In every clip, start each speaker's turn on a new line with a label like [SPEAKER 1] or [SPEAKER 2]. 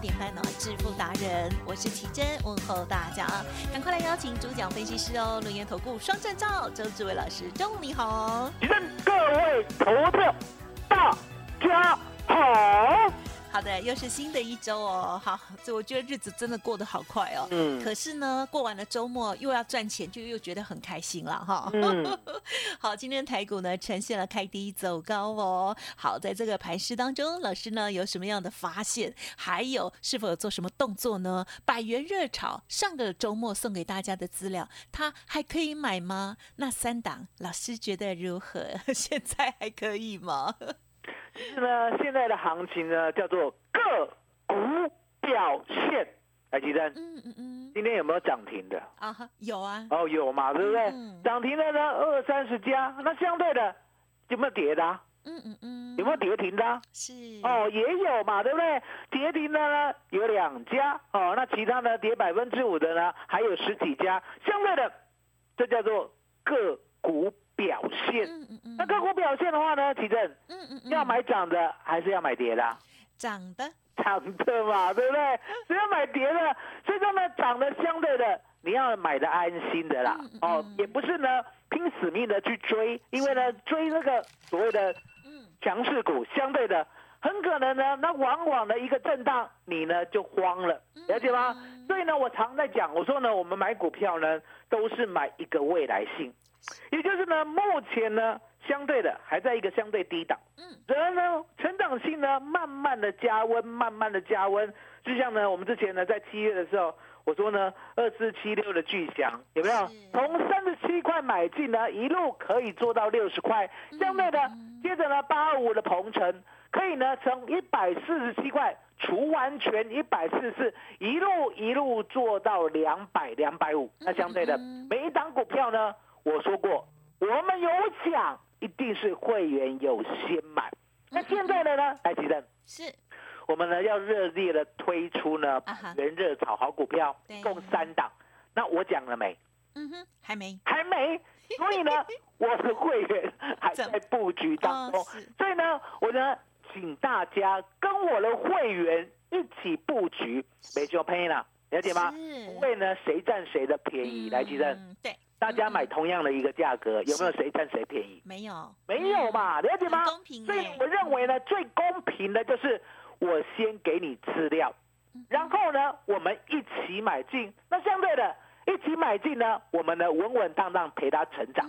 [SPEAKER 1] 点半呢致富达人，我是奇珍，问候大家。啊，赶快来邀请主讲分析师哦，轮研投顾双证照周志伟老师，中午你好，
[SPEAKER 2] 奇珍各位投票大家好。
[SPEAKER 1] 的，又是新的一周哦。好，这我觉得日子真的过得好快哦。嗯。可是呢，过完了周末又要赚钱，就又觉得很开心了哈。嗯。好，今天台股呢呈现了开低走高哦。好，在这个盘势当中，老师呢有什么样的发现？还有是否有做什么动作呢？百元热炒上个周末送给大家的资料，它还可以买吗？那三档老师觉得如何？现在还可以吗？
[SPEAKER 2] 其实呢，现在的行情呢叫做个股表现。来，吉珍，嗯嗯嗯，今天有没有涨停的？
[SPEAKER 1] 啊，有啊。
[SPEAKER 2] 哦，有嘛，对不对？涨停的呢，二三十家。那相对的有没有跌的？嗯嗯嗯，有没有跌停的？
[SPEAKER 1] 是。
[SPEAKER 2] 哦，也有嘛，对不对？跌停的呢有两家。哦，那其他呢跌百分之五的呢还有十几家。相对的，这叫做个股。表现，那个股表现的话呢，奇正，嗯嗯要买涨的还是要买跌的？
[SPEAKER 1] 涨的，
[SPEAKER 2] 涨的嘛，对不对？只要买跌的，所以说呢，涨的相对的，你要买的安心的啦。哦，也不是呢，拼死命的去追，因为呢，追那个所谓的强势股，相对的，很可能呢，那往往的一个震荡，你呢就慌了，了解吗？所以呢，我常在讲，我说呢，我们买股票呢，都是买一个未来性。也就是呢，目前呢，相对的还在一个相对低档，嗯，然而呢，成长性呢，慢慢的加温，慢慢的加温，就像呢，我们之前呢，在七月的时候，我说呢，二四七六的巨翔有没有？从三十七块买进呢，一路可以做到六十块，相对的，接着呢，八二五的鹏程可以呢，从一百四十七块除完全一百四十四，一路一路做到两百两百五，那相对的，每一档股票呢？我说过，我们有奖，一定是会员有先买。那现在的呢？来，吉正，
[SPEAKER 1] 是，
[SPEAKER 2] 我们呢要热烈的推出呢，人热炒好股票，共三档。那我讲了没？
[SPEAKER 1] 嗯哼，还没，
[SPEAKER 2] 还没。所以呢，我的会员还在布局当中。所以呢，我呢，请大家跟我的会员一起布局，没就赔了，了解吗？不会呢，谁占谁的便宜？来，吉正，
[SPEAKER 1] 对。
[SPEAKER 2] 大家买同样的一个价格，有没有谁占谁便宜？
[SPEAKER 1] 没有，
[SPEAKER 2] 没有嘛，了解吗？
[SPEAKER 1] 公平。
[SPEAKER 2] 所以我认为呢，最公平的就是我先给你资料，然后呢，我们一起买进。那相对的，一起买进呢，我们呢稳稳当当陪他成长，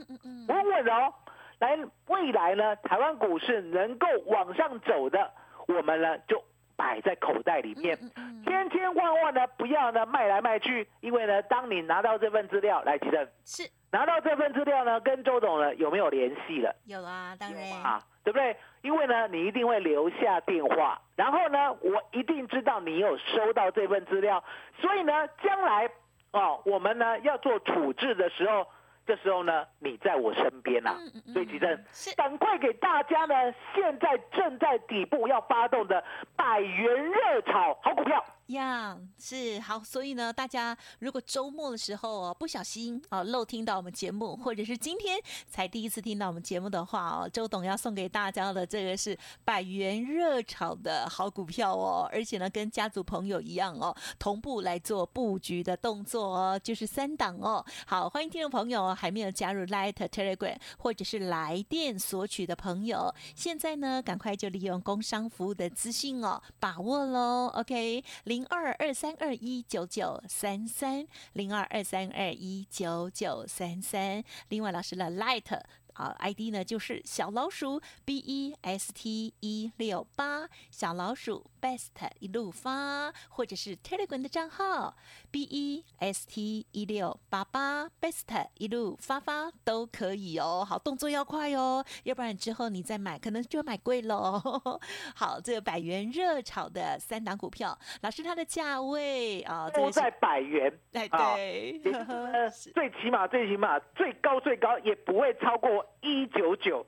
[SPEAKER 2] 稳稳哦。来未来呢，台湾股市能够往上走的，我们呢就摆在口袋里面，千千万万呢不要呢卖来卖去，因为呢，当你拿到这份资料来，吉正
[SPEAKER 1] 是
[SPEAKER 2] 拿到这份资料呢，跟周董呢有没有联系了？
[SPEAKER 1] 有啊，当然啊，
[SPEAKER 2] 对不对？因为呢，你一定会留下电话，然后呢，我一定知道你有收到这份资料，所以呢，将来哦，我们呢要做处置的时候。这时候呢，你在我身边呐，所以吉正，赶快给大家呢，现在正在底部要发动的百元热炒好股票。
[SPEAKER 1] 样是好，所以呢，大家如果周末的时候哦，不小心哦漏听到我们节目，或者是今天才第一次听到我们节目的话哦，周董要送给大家的这个是百元热炒的好股票哦，而且呢，跟家族朋友一样哦，同步来做布局的动作哦，就是三档哦。好，欢迎听众朋友还没有加入 Light Telegram 或者是来电索取的朋友，现在呢，赶快就利用工商服务的资讯哦，把握喽。OK，零。零二二三二一九九三三，零二二三二一九九三三。另外，老师的 Light。啊，ID 呢就是小老鼠 B E S T 一六八，小老鼠 Best 一路发，或者是 Telegram 的账号 B E S T 一六八八，Best 一路发发都可以哦。好，动作要快哦，要不然之后你再买，可能就买贵喽。好，这个百元热炒的三档股票，老师它的价位啊，
[SPEAKER 2] 都在百元。
[SPEAKER 1] 哎，对，
[SPEAKER 2] 最起码最起码最高最高也不会超过。一九九，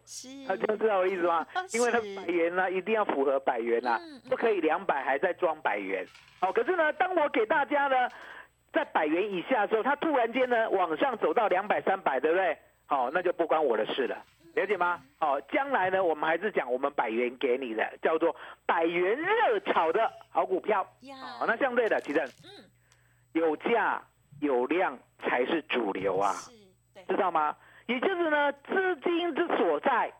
[SPEAKER 2] 大家知道我意思吗？因为它百元呢，一定要符合百元呐，不可以两百还在装百元。好，可是呢，当我给大家呢，在百元以下的时候，它突然间呢往上走到两百、三百，对不对？好，那就不关我的事了，了解吗？好，将来呢，我们还是讲我们百元给你的，叫做百元热炒的好股票。好，那相对的，其实，嗯，有价有量才是主流啊，知道吗？也就是呢，资金之所在，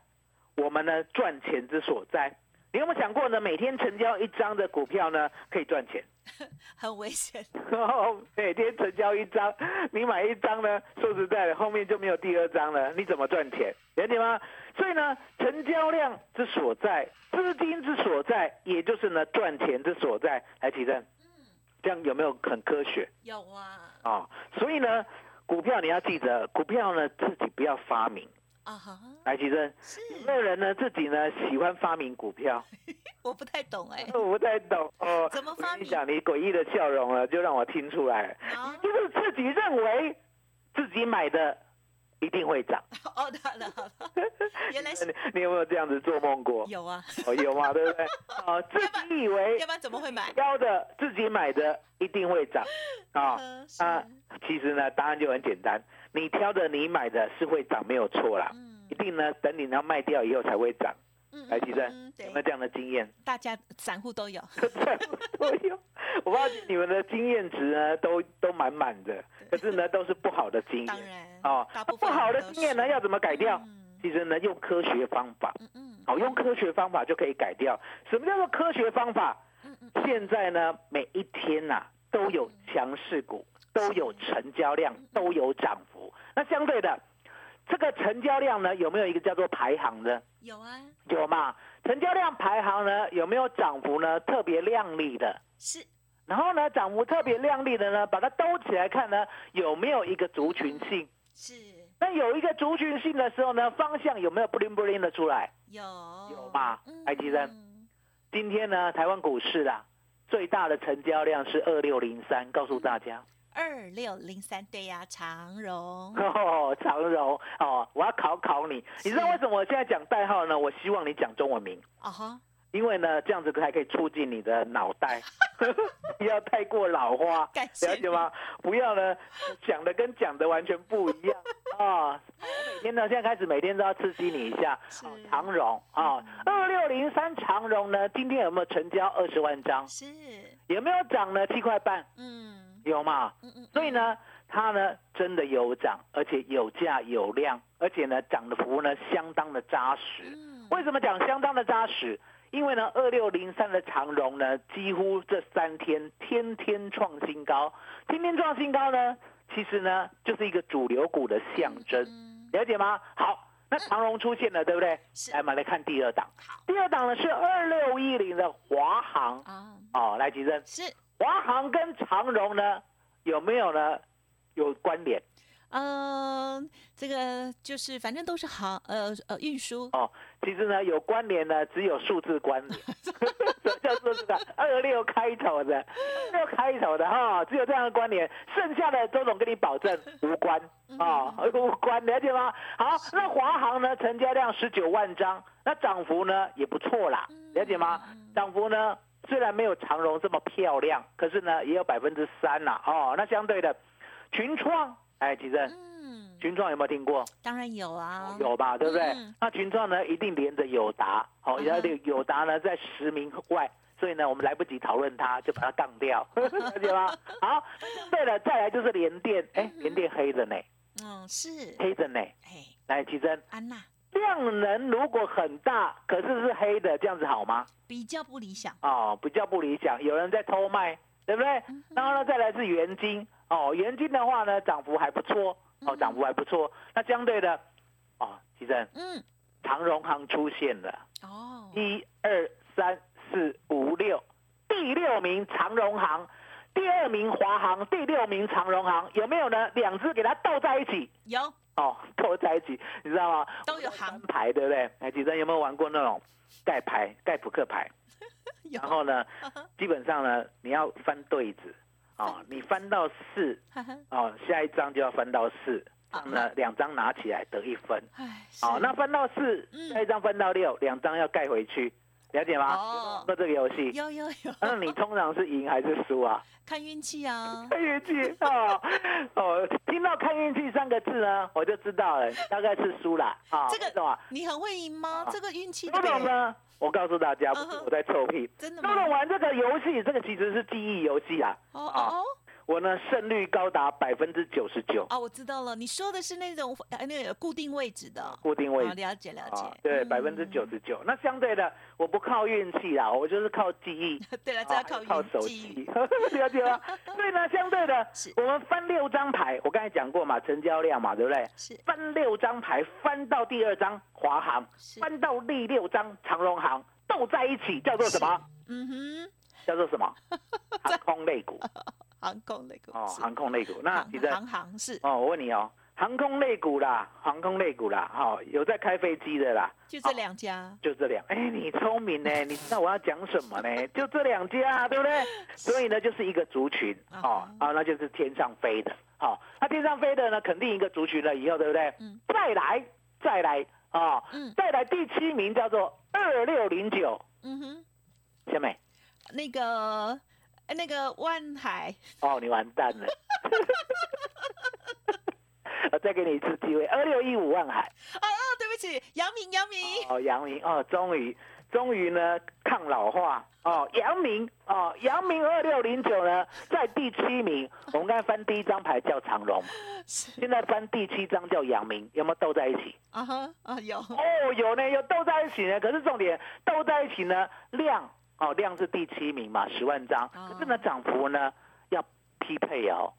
[SPEAKER 2] 我们呢赚钱之所在。你有没有想过呢？每天成交一张的股票呢，可以赚钱？
[SPEAKER 1] 很危险。
[SPEAKER 2] 每天成交一张，你买一张呢，说实在的，后面就没有第二张了，你怎么赚钱？了解吗？所以呢，成交量之所在，资金之所在，也就是呢赚钱之所在。来提正，嗯，这样有没有很科学？
[SPEAKER 1] 有啊。
[SPEAKER 2] 啊，所以呢。股票你要记得，股票呢自己不要发明啊哈。来，其实有没有人呢自己呢喜欢发明股票？
[SPEAKER 1] 我不太懂哎，
[SPEAKER 2] 我不太懂
[SPEAKER 1] 哦。怎么发明？
[SPEAKER 2] 你讲你诡异的笑容了，就让我听出来。就是自己认为自己买的。一定会涨
[SPEAKER 1] 哦，好了好了，原来是
[SPEAKER 2] 你有没有这样子做梦过？
[SPEAKER 1] 有啊，
[SPEAKER 2] 哦有嘛，对不对？哦，自己以为
[SPEAKER 1] 要不然怎么会买？
[SPEAKER 2] 挑的自己买的一定会涨啊啊！其实呢，答案就很简单，你挑的你买的是会涨没有错啦，一定呢等你要卖掉以后才会涨。来，吉生有没有这样的经验？
[SPEAKER 1] 大家散户都有，
[SPEAKER 2] 散户都有。我发现你们的经验值呢，都都满满的，可是呢，都是不好的经验。当
[SPEAKER 1] 然，
[SPEAKER 2] 哦，不好的经验呢，要怎么改掉？其实呢，用科学方法。嗯嗯。好，用科学方法就可以改掉。什么叫做科学方法？嗯嗯。现在呢，每一天呐，都有强势股，都有成交量，都有涨幅。那相对的。这个成交量呢，有没有一个叫做排行的？
[SPEAKER 1] 有啊，
[SPEAKER 2] 有嘛？成交量排行呢，有没有涨幅呢？特别亮丽的？
[SPEAKER 1] 是。
[SPEAKER 2] 然后呢，涨幅特别亮丽的呢，把它兜起来看呢，有没有一个族群性？
[SPEAKER 1] 是。
[SPEAKER 2] 那有一个族群性的时候呢，方向有没有 bling bling 的出来？
[SPEAKER 1] 有。
[SPEAKER 2] 有嘛？埃及人，今天呢，台湾股市啊，最大的成交量是二六零三，告诉大家。
[SPEAKER 1] 二六零三对呀，长荣。
[SPEAKER 2] 哦，长荣。哦，我要考考你，你知道为什么我现在讲代号呢？我希望你讲中文名。啊哈，因为呢，这样子还可以促进你的脑袋，不要太过老花，了解吗？不要呢，讲的跟讲的完全不一样。啊！我每天呢，现在开始每天都要刺激你一下，长荣。啊，二六零三长荣呢，今天有没有成交二十万张？
[SPEAKER 1] 是，
[SPEAKER 2] 有没有涨呢？七块半，嗯。有嘛？所以呢，它呢真的有涨，而且有价有量，而且呢涨的幅呢相当的扎实。为什么讲相当的扎实？因为呢，二六零三的长荣呢，几乎这三天天天创新高，天天创新高呢，其实呢就是一个主流股的象征，了解吗？好，那长荣出现了，对不对？来，我们来看第二档。第二档呢是二六一零的华航啊。哦，来，吉珍。
[SPEAKER 1] 是
[SPEAKER 2] 华航跟长荣呢有没有呢有关联？
[SPEAKER 1] 嗯，这个就是反正都是航呃呃运输
[SPEAKER 2] 哦。其实呢，有关联呢，只有数字关联，什么叫做这个二六开头的，二六开头的哈，只有这样的关联，剩下的周总跟你保证无关啊，无关，了解吗？好，那华航呢，成交量十九万张，那涨幅呢也不错啦，了解吗？涨幅呢虽然没有长荣这么漂亮，可是呢也有百分之三啦，哦，那相对的群创。哎，其实。嗯，群创有没有听过？
[SPEAKER 1] 当然有啊，
[SPEAKER 2] 有吧，对不对？那群创呢，一定连着友达，好，然后友达呢在十名外，所以呢，我们来不及讨论它，就把它杠掉，了解吗？好，对了，再来就是联电，哎，联电黑的呢，
[SPEAKER 1] 嗯，是
[SPEAKER 2] 黑的呢，哎，来，奇珍，
[SPEAKER 1] 安娜，
[SPEAKER 2] 量能如果很大，可是是黑的，这样子好吗？
[SPEAKER 1] 比较不理想
[SPEAKER 2] 哦，比较不理想，有人在偷卖，对不对？然后呢，再来是元金。哦，元金的话呢，涨幅还不错，哦，涨幅还不错。那相对的，哦，其实，嗯，长荣行出现了，哦，一二三四五六，第六名长荣行，第二名华航，第六名长荣行，有没有呢？两只给它斗在一起，
[SPEAKER 1] 有，
[SPEAKER 2] 哦，都在一起，你知道吗？
[SPEAKER 1] 都有行
[SPEAKER 2] 牌，对不对？哎，其实有没有玩过那种盖牌、盖扑克牌？然后呢，基本上呢，你要翻对子。哦，你翻到四，哦，下一张就要翻到四，那两张拿起来得一分。哦，那翻到四，下一张翻到六，两张要盖回去，了解吗？哦，那这个游戏
[SPEAKER 1] 有有有。
[SPEAKER 2] 那你通常是赢还是输啊？
[SPEAKER 1] 看运气啊！
[SPEAKER 2] 看运气哦哦，听到“看运气”三个字呢，我就知道了，大概是输了啊。
[SPEAKER 1] 这个懂吗？你很会赢吗？这个运气
[SPEAKER 2] 不懂呢。我告诉大家，我在臭屁。
[SPEAKER 1] 真的
[SPEAKER 2] 吗？弄玩这个游戏，这个其实是记忆游戏啊。哦哦。我呢，胜率高达百分之九十九。
[SPEAKER 1] 啊，我知道了，你说的是那种那个固定位置的。
[SPEAKER 2] 固定位置。
[SPEAKER 1] 了解了解。
[SPEAKER 2] 对，百分之九十九。那相对的，我不靠运气啦，我就是靠记忆。
[SPEAKER 1] 对了，这要靠
[SPEAKER 2] 靠手机。了解吗？所以呢，相对的，我们翻六张牌，我刚才讲过嘛，成交量嘛，对不对？
[SPEAKER 1] 是。
[SPEAKER 2] 翻六张牌，翻到第二张华航，翻到第六张长荣航，斗在一起叫做什么？嗯哼。叫做什么？航空类股。
[SPEAKER 1] 航空类股
[SPEAKER 2] 哦，航空类股那
[SPEAKER 1] 你在航航是。
[SPEAKER 2] 哦，我问你哦，航空类股啦，航空类股啦，好有在开飞机的啦，
[SPEAKER 1] 就这两家，
[SPEAKER 2] 就这两，哎，你聪明呢，你知道我要讲什么呢？就这两家，对不对？所以呢，就是一个族群哦，啊，那就是天上飞的，好，那天上飞的呢，肯定一个族群了，以后对不对？嗯，再来，再来啊，嗯，再来第七名叫做二六零九，嗯哼，小美，
[SPEAKER 1] 那个。那个万海
[SPEAKER 2] 哦，你完蛋了！我再给你一次机会，二六一五万海。
[SPEAKER 1] 哦哦，对不起，杨明，杨明。
[SPEAKER 2] 哦，杨明哦，终于，终于呢，抗老化哦，杨明哦，杨明二六零九呢，在第七名。我们刚才翻第一张牌叫长荣，现在翻第七张叫杨明，有没有斗在一起？啊哈啊有哦有呢，有斗在一起呢。可是重点斗在一起呢，量。哦，量是第七名嘛，十万张，可是呢涨幅呢要匹配哦。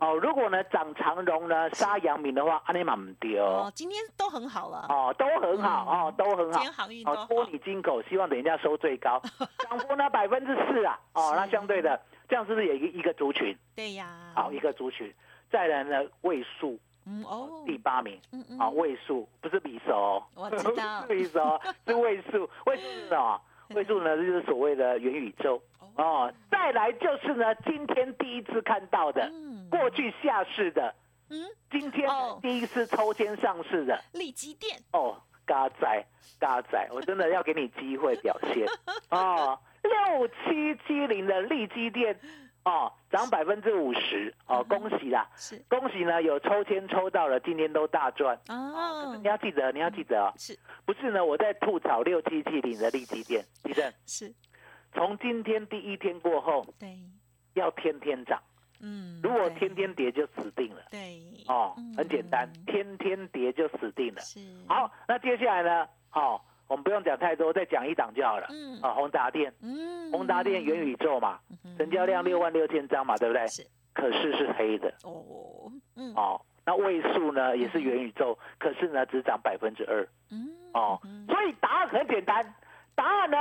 [SPEAKER 2] 哦，如果呢涨长荣呢杀阳明的话，阿尼玛唔丢。
[SPEAKER 1] 哦，今天都很好了。
[SPEAKER 2] 哦，都很好哦，都很好。今
[SPEAKER 1] 天航运哦，
[SPEAKER 2] 托你金口，希望等一下收最高，涨幅呢百分之四啊。哦，那相对的，这样是不是有一一个族群？
[SPEAKER 1] 对呀。
[SPEAKER 2] 好，一个族群。再来呢位数，嗯哦，第八名。嗯嗯。好，位数不是比手。
[SPEAKER 1] 我知道。
[SPEAKER 2] 是比手，是位数。位数是什么？位数呢，就是所谓的元宇宙哦。再来就是呢，今天第一次看到的，过去下市的，嗯，今天第一次抽签上市的
[SPEAKER 1] 利基店
[SPEAKER 2] 哦，嘎仔嘎仔，我真的要给你机会表现 哦。六七七零的利基店。哦，涨百分之五十哦，恭喜啦！是恭喜呢，有抽签抽到了，今天都大赚哦。你要记得，你要记得哦。是，不是呢？我在吐槽六七七零的利基店，地震是。从今天第一天过后，对，要天天涨。嗯，如果天天跌就死定了。
[SPEAKER 1] 对，
[SPEAKER 2] 哦，很简单，天天跌就死定了。是。好，那接下来呢？好。我们不用讲太多，再讲一档就好了。嗯，啊，宏达电，嗯，宏达电元宇宙嘛，成交量六万六千张嘛，对不对？是。可是是黑的。哦，嗯。哦，那位数呢也是元宇宙，可是呢只涨百分之二。嗯，哦，所以答案很简单，答案呢，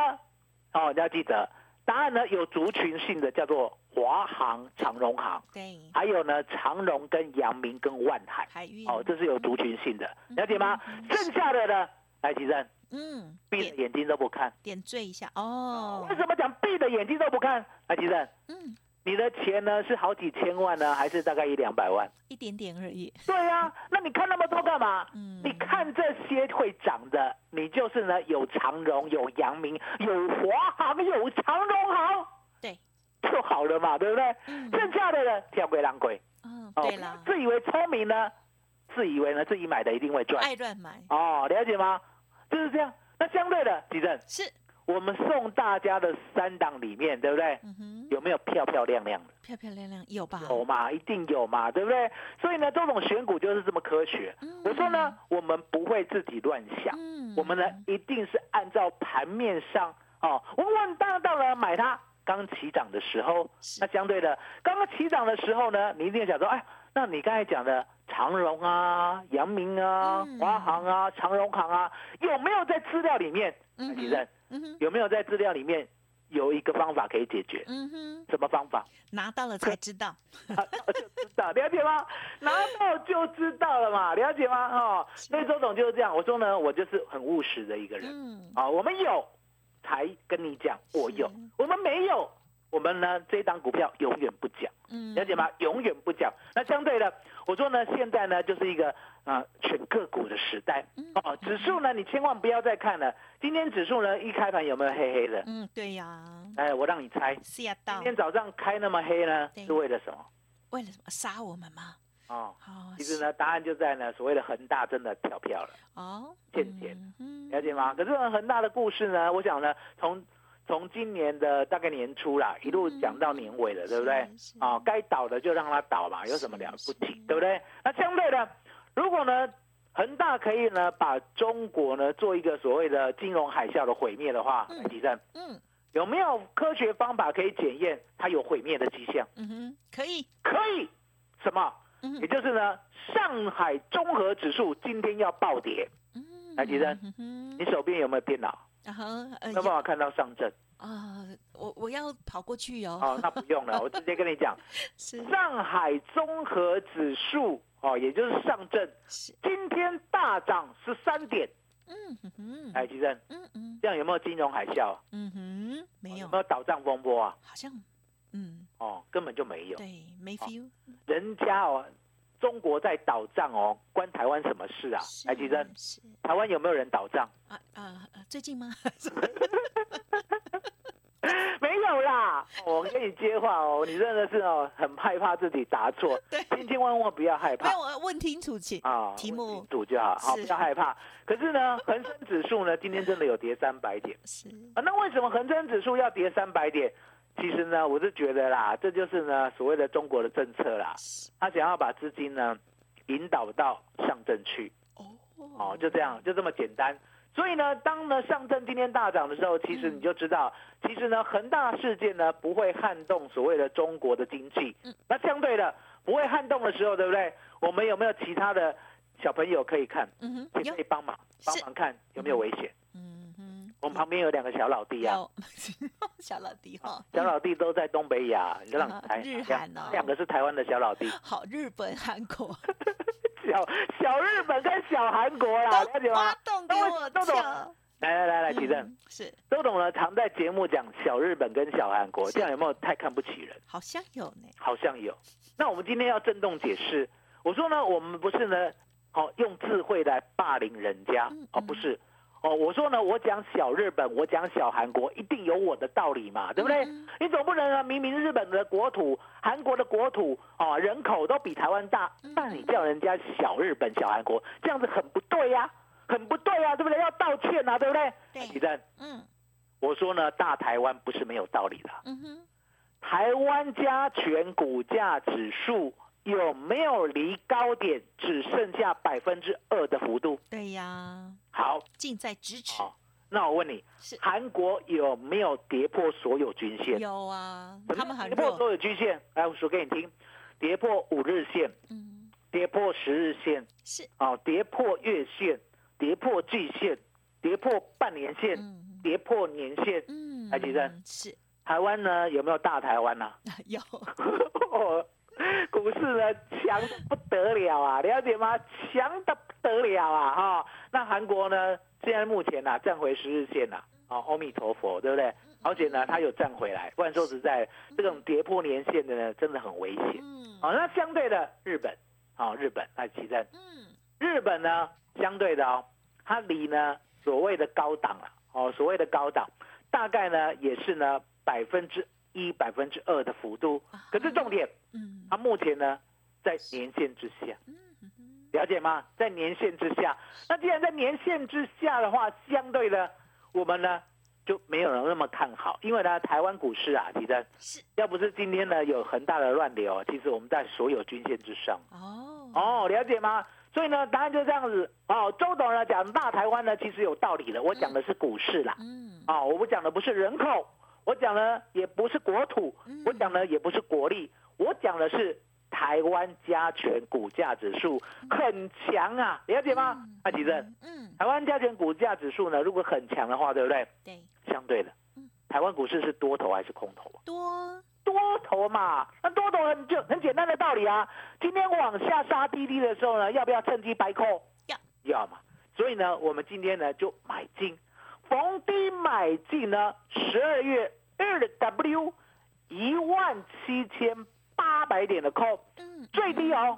[SPEAKER 2] 哦你要记得，答案呢有族群性的叫做华航、长荣航，
[SPEAKER 1] 对，
[SPEAKER 2] 还有呢长荣跟阳明跟万海，
[SPEAKER 1] 海运，
[SPEAKER 2] 哦这是有族群性的，了解吗？剩下的呢，来奇正，嗯，闭着眼睛都不看，
[SPEAKER 1] 点缀一下哦。
[SPEAKER 2] 为什么讲闭着眼睛都不看？来奇正，嗯。你的钱呢是好几千万呢，还是大概一两百万？
[SPEAKER 1] 一点点而已。
[SPEAKER 2] 对呀，那你看那么多干嘛？嗯，你看这些会涨的，你就是呢有长荣、有阳明、有华航、有长荣航，
[SPEAKER 1] 对，
[SPEAKER 2] 就好了嘛，对不对？剩下的呢，跳鬼狼鬼。
[SPEAKER 1] 嗯，对了，
[SPEAKER 2] 自以为聪明呢，自以为呢自己买的一定会赚，
[SPEAKER 1] 爱乱买。
[SPEAKER 2] 哦，了解吗？就是这样。那相对的，地震
[SPEAKER 1] 是。
[SPEAKER 2] 我们送大家的三档里面，对不对？有没有漂漂亮亮的？
[SPEAKER 1] 漂漂亮亮有吧？
[SPEAKER 2] 有嘛，一定有嘛，对不对？所以呢，这种选股就是这么科学。我说呢，我们不会自己乱想，我们呢一定是按照盘面上哦，稳稳当当的买它。刚起涨的时候，那相对的，刚刚起涨的时候呢，你一定想说，哎，那你刚才讲的长荣啊、阳明啊、华航啊、长荣航啊，有没有在资料里面？其实。有没有在资料里面有一个方法可以解决？嗯哼，什么方法？
[SPEAKER 1] 拿到了才知道，
[SPEAKER 2] 就知道了解吗？拿到就知道了嘛，了解吗？哦，所以周总就是这样。我说呢，我就是很务实的一个人。嗯，啊，我们有才跟你讲，我有；我们没有，我们呢这档股票永远不讲。嗯，了解吗？永远不讲。那相对的，我说呢，现在呢就是一个。啊，选个股的时代哦，指数呢，你千万不要再看了。今天指数呢，一开盘有没有黑黑的？
[SPEAKER 1] 嗯，对呀。
[SPEAKER 2] 哎，我让你猜，今天早上开那么黑呢，是为了什么？
[SPEAKER 1] 为了什么？杀我们吗？
[SPEAKER 2] 哦，其实呢，答案就在呢，所谓的恒大真的跳票了哦，欠钱，了解吗？可是恒大的故事呢，我想呢，从从今年的大概年初啦，一路讲到年尾了，对不对？啊，该倒的就让它倒嘛，有什么了不起，对不对？那相对的。如果呢，恒大可以呢把中国呢做一个所谓的金融海啸的毁灭的话，李正，嗯，有没有科学方法可以检验它有毁灭的迹象？嗯
[SPEAKER 1] 哼，可以，
[SPEAKER 2] 可以，什么？嗯，也就是呢，上海综合指数今天要暴跌。嗯，来，李正，你手边有没有电脑？然后，有办法看到上证？
[SPEAKER 1] 啊，我我要跑过去哦。
[SPEAKER 2] 哦，那不用了，我直接跟你讲，上海综合指数。哦，也就是上证今天大涨十三点。嗯哼哼，哎，吉正，嗯嗯，这样有没有金融海啸？嗯哼，
[SPEAKER 1] 没有。有
[SPEAKER 2] 没有倒账风波啊？
[SPEAKER 1] 好像，嗯，
[SPEAKER 2] 哦，根本就没有。
[SPEAKER 1] 对，没 feel。
[SPEAKER 2] 人家哦，中国在倒账哦，关台湾什么事啊？哎，吉正，台湾有没有人倒账？啊
[SPEAKER 1] 啊，最近吗？
[SPEAKER 2] 没有啦，我跟你接话哦，你真的是哦，很害怕自己答错，千千万万不要害怕。
[SPEAKER 1] 那我问清楚请啊，题目
[SPEAKER 2] 主就好，好不要害怕。可是呢，恒生指数呢，今天真的有跌三百点，是啊，那为什么恒生指数要跌三百点？其实呢，我是觉得啦，这就是呢所谓的中国的政策啦，他想要把资金呢引导到上证去，哦，哦，就这样，就这么简单。所以呢，当呢上证今天大涨的时候，其实你就知道，其实呢恒大事件呢不会撼动所谓的中国的经济。嗯。那相对的不会撼动的时候，对不对？我们有没有其他的小朋友可以看？嗯哼。可以帮忙帮忙看有没有危险？我们旁边有两个小老弟啊。
[SPEAKER 1] 小老弟哈。
[SPEAKER 2] 小老弟都在东北亚，你让
[SPEAKER 1] 台日韩哦。
[SPEAKER 2] 两个是台湾的小老弟。
[SPEAKER 1] 好，日本、韩国。
[SPEAKER 2] 小小日本跟小韩国啦，了解吗？
[SPEAKER 1] 都懂。
[SPEAKER 2] 来来来来，提正
[SPEAKER 1] 是
[SPEAKER 2] 都懂了。常在节目讲小日本跟小韩国，这样有没有太看不起人？
[SPEAKER 1] 好像有呢，
[SPEAKER 2] 好像有。那我们今天要震动解释，我说呢，我们不是呢，好用智慧来霸凌人家，哦，不是。哦，我说呢，我讲小日本，我讲小韩国，一定有我的道理嘛，对不对？你总不能啊，明明日本的国土、韩国的国土哦，人口都比台湾大，那你叫人家小日本、小韩国，这样子很不对呀，很不对呀，对不对？要道歉啊，对不对？李正，嗯，我说呢，大台湾不是没有道理的。嗯哼，台湾加权股价指数。有没有离高点只剩下百分之二的幅度？
[SPEAKER 1] 对呀，
[SPEAKER 2] 好，
[SPEAKER 1] 近在咫尺。
[SPEAKER 2] 那我问你，韩国有没有跌破所有均线？
[SPEAKER 1] 有啊，他们
[SPEAKER 2] 跌破所有均线。来，我说给你听，跌破五日线，嗯，跌破十日线，
[SPEAKER 1] 是
[SPEAKER 2] 哦，跌破月线，跌破季线，跌破半年线，跌破年线。嗯，还记得
[SPEAKER 1] 是
[SPEAKER 2] 台湾呢？有没有大台湾呢？
[SPEAKER 1] 有。
[SPEAKER 2] 股市呢强的不得了啊，了解吗？强的不得了啊！哈，那韩国呢？现在目前呢站回十日线了，哦，阿弥陀佛，对不对？而且呢，它有站回来。不然说实在，这种跌破年线的呢，真的很危险。嗯。好，那相对的日本。好，日本来起阵。嗯，日本呢，相对的哦，它离呢所谓的高档啊，哦，所谓的高档，大概呢也是呢百分之一、百分之二的幅度。可是重点，嗯，它目前呢在年线之下。嗯了解吗？在年线之下。那既然在年线之下的话，相对的，我们呢？就没有人那么看好，因为呢，台湾股市啊，其实是要不是今天呢有很大的乱流，其实我们在所有均线之上。哦哦，了解吗？所以呢，答案就这样子。哦，周董呢讲大台湾呢，其实有道理的。我讲的是股市啦。嗯。啊，我不讲的不是人口，我讲的也不是国土，我讲的也不是国力，我讲的是台湾加权股价指数很强啊，了解吗？阿吉正。嗯。台湾加权股价指数呢，如果很强的话，对不对？
[SPEAKER 1] 对。
[SPEAKER 2] 相对的，台湾股市是多头还是空头？
[SPEAKER 1] 多
[SPEAKER 2] 多头嘛，那多头很就很简单的道理啊。今天往下杀滴滴的时候呢，要不要趁机白扣？
[SPEAKER 1] 要
[SPEAKER 2] 要嘛。所以呢，我们今天呢就买进，逢低买进呢，十二月二 W 一万七千八百点的扣，嗯，最低哦，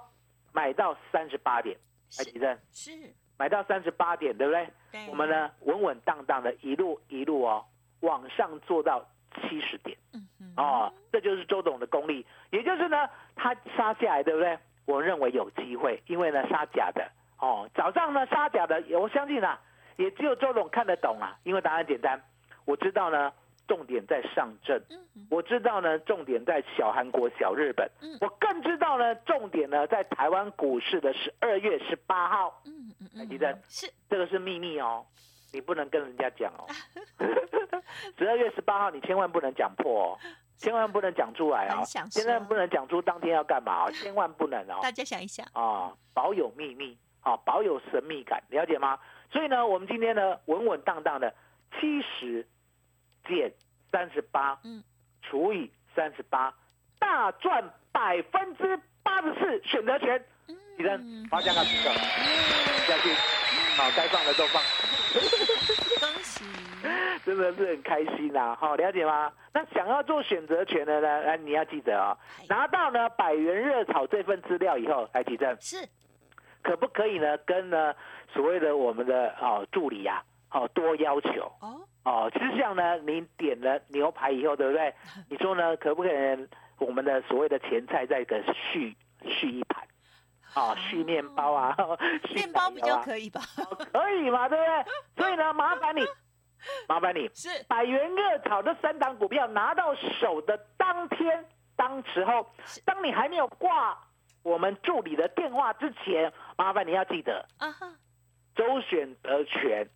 [SPEAKER 2] 买到三十八点，来几阵？
[SPEAKER 1] 是。
[SPEAKER 2] 买到三十八点，对不对？
[SPEAKER 1] 对。
[SPEAKER 2] 我们呢，稳稳当当的一路一路哦，往上做到七十点。嗯嗯。哦，这就是周董的功力。也就是呢，他杀下来，对不对？我认为有机会，因为呢，杀假的哦，早上呢杀假的，我相信啊，也只有周董看得懂啊，因为答案简单，我知道呢。重点在上证，我知道呢。重点在小韩国、小日本，我更知道呢。重点呢在台湾股市的十二月十八号。嗯嗯嗯，记得
[SPEAKER 1] 是
[SPEAKER 2] 这个是秘密哦，你不能跟人家讲哦。十二月十八号你千万不能讲破哦，千万不能讲出来哦，千万不能讲出当天要干嘛哦，千万不能哦。
[SPEAKER 1] 大家想一想
[SPEAKER 2] 啊，保有秘密啊，保有神秘感，了解吗？所以呢，我们今天呢稳稳当当的七十。减三十八，嗯，除以三十八，大赚百分之八十四选择权，李生，发奖卡举手，下去，好，该放的都放，
[SPEAKER 1] 恭喜，
[SPEAKER 2] 真的是很开心呐，好，了解吗？那想要做选择权的呢，来，你要记得啊，拿到呢百元热炒这份资料以后，来提证，
[SPEAKER 1] 是，
[SPEAKER 2] 可不可以呢？跟呢所谓的我们的哦助理呀，哦多要求哦。哦，就像呢，你点了牛排以后，对不对？你说呢，可不可以我们的所谓的前菜再给续续一盘？啊，续面包 啊，
[SPEAKER 1] 面包比较可以吧？
[SPEAKER 2] 可以嘛，对不对？所以呢，麻烦你，麻烦你，
[SPEAKER 1] 是
[SPEAKER 2] 百元热炒这三档股票拿到手的当天、当时候，当你还没有挂我们助理的电话之前，麻烦你要记得啊哈，周选择权，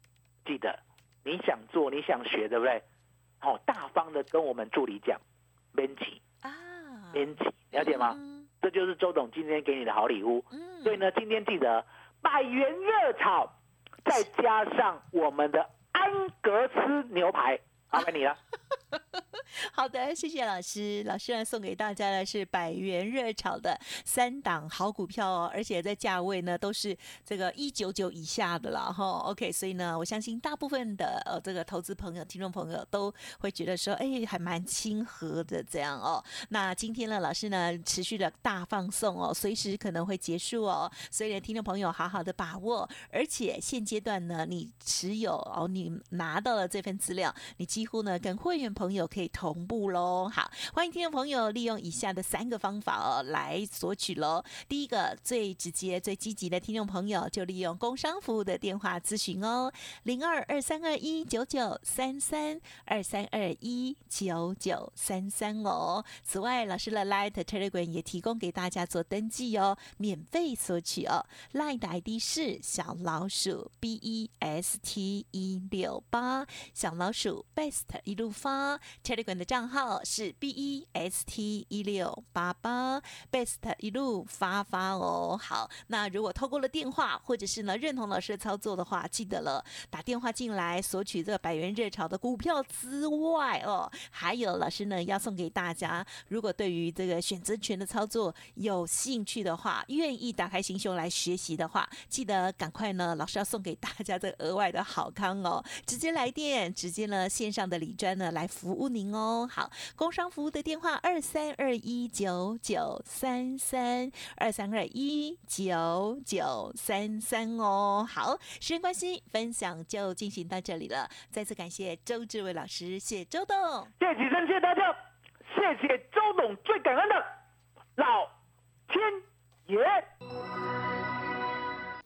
[SPEAKER 2] 记得。你想做，你想学，对不对？好，大方的跟我们助理讲，编辑啊，编辑，了解吗？这就是周董今天给你的好礼物。嗯，所以呢，今天记得百元热炒，再加上我们的安格斯牛排，麻烦你了。
[SPEAKER 1] 好的，谢谢老师。老师呢送给大家的是百元热炒的三档好股票哦，而且在价位呢都是这个一九九以下的了哈。OK，所以呢，我相信大部分的呃这个投资朋友、听众朋友都会觉得说，哎，还蛮亲和的这样哦。那今天呢，老师呢持续的大放送哦，随时可能会结束哦，所以呢听众朋友好好的把握。而且现阶段呢，你持有哦，你拿到了这份资料，你几乎呢跟会员朋友可以。同步喽，好，欢迎听众朋友利用以下的三个方法哦来索取喽。第一个最直接、最积极的听众朋友，就利用工商服务的电话咨询哦，零二二三二一九九三三二三二一九九三三哦。此外，老师的 Light Telegram 也提供给大家做登记哦，免费索取哦。Light 的 ID 是小老鼠 B E S T 一六八，小老鼠 Best 一路发 Telegram。的账号是 B E S T 一六八八，Best 一路发发哦。好，那如果透过了电话，或者是呢认同老师的操作的话，记得了打电话进来索取这百元热潮的股票之外哦，还有老师呢要送给大家，如果对于这个选择权的操作有兴趣的话，愿意打开心胸来学习的话，记得赶快呢，老师要送给大家这额外的好康哦，直接来电，直接呢线上的李专呢来服务您哦。好，工商服务的电话二三二一九九三三二三二一九九三三哦。好，时间关系，分享就进行到这里了。再次感谢周志伟老师，谢周董，
[SPEAKER 2] 谢谢，谢谢大家，谢谢周董，最感恩的老天爷。